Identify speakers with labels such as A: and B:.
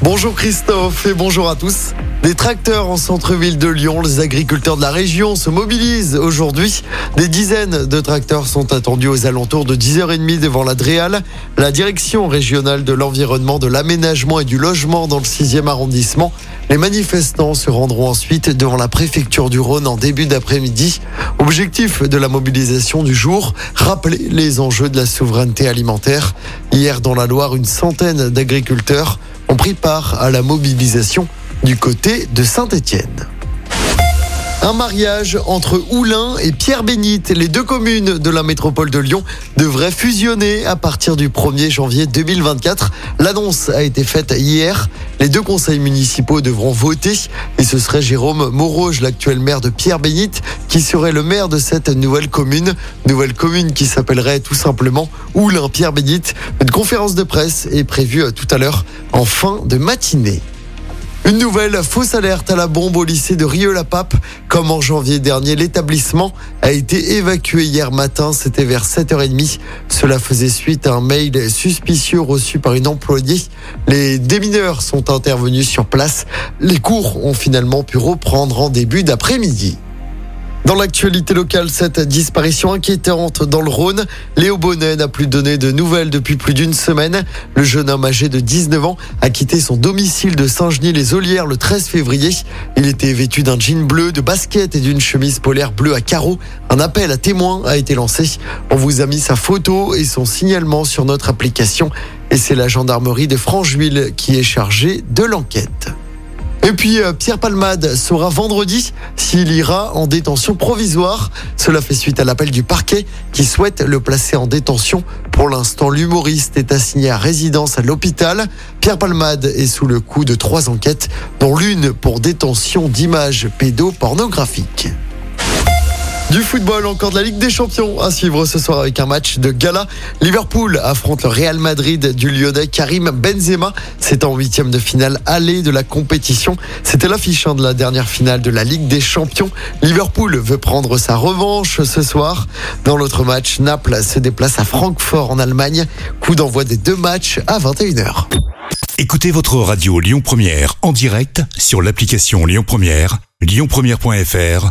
A: Bonjour Christophe et bonjour à tous. Des tracteurs en centre-ville de Lyon, les agriculteurs de la région se mobilisent aujourd'hui. Des dizaines de tracteurs sont attendus aux alentours de 10h30 devant la Dréal. La direction régionale de l'environnement, de l'aménagement et du logement dans le 6e arrondissement. Les manifestants se rendront ensuite devant la préfecture du Rhône en début d'après-midi. Objectif de la mobilisation du jour, rappeler les enjeux de la souveraineté alimentaire. Hier dans la Loire, une centaine d'agriculteurs ont pris part à la mobilisation du côté de Saint-Étienne. Un mariage entre Oulin et Pierre-Bénite, les deux communes de la métropole de Lyon, devraient fusionner à partir du 1er janvier 2024. L'annonce a été faite hier. Les deux conseils municipaux devront voter et ce serait Jérôme Moroge, l'actuel maire de Pierre-Bénite, qui serait le maire de cette nouvelle commune. Nouvelle commune qui s'appellerait tout simplement Oulin-Pierre-Bénite. Une conférence de presse est prévue tout à l'heure en fin de matinée. Une nouvelle fausse alerte à la bombe au lycée de Rieux-la-Pape. Comme en janvier dernier, l'établissement a été évacué hier matin. C'était vers 7h30. Cela faisait suite à un mail suspicieux reçu par une employée. Les démineurs sont intervenus sur place. Les cours ont finalement pu reprendre en début d'après-midi. Dans l'actualité locale, cette disparition inquiétante dans le Rhône, Léo Bonnet n'a plus donné de nouvelles depuis plus d'une semaine. Le jeune homme âgé de 19 ans a quitté son domicile de Saint-Genis-les-Olières le 13 février. Il était vêtu d'un jean bleu, de basket et d'une chemise polaire bleue à carreaux. Un appel à témoins a été lancé. On vous a mis sa photo et son signalement sur notre application. Et c'est la gendarmerie de Francheville qui est chargée de l'enquête. Et puis euh, Pierre Palmade saura vendredi s'il ira en détention provisoire. Cela fait suite à l'appel du parquet qui souhaite le placer en détention. Pour l'instant, l'humoriste est assigné à résidence à l'hôpital. Pierre Palmade est sous le coup de trois enquêtes, dont l'une pour détention d'images pédopornographiques. Du football, encore de la Ligue des Champions à suivre ce soir avec un match de gala. Liverpool affronte le Real Madrid du Lyonnais Karim Benzema. C'est en huitième de finale aller de la compétition. C'était l'affiche hein, de la dernière finale de la Ligue des Champions. Liverpool veut prendre sa revanche ce soir. Dans l'autre match, Naples se déplace à Francfort en Allemagne. Coup d'envoi des deux matchs à 21h.
B: Écoutez votre radio Lyon Première en direct sur l'application Lyon Première, lyonpremière.fr